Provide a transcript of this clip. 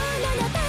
の中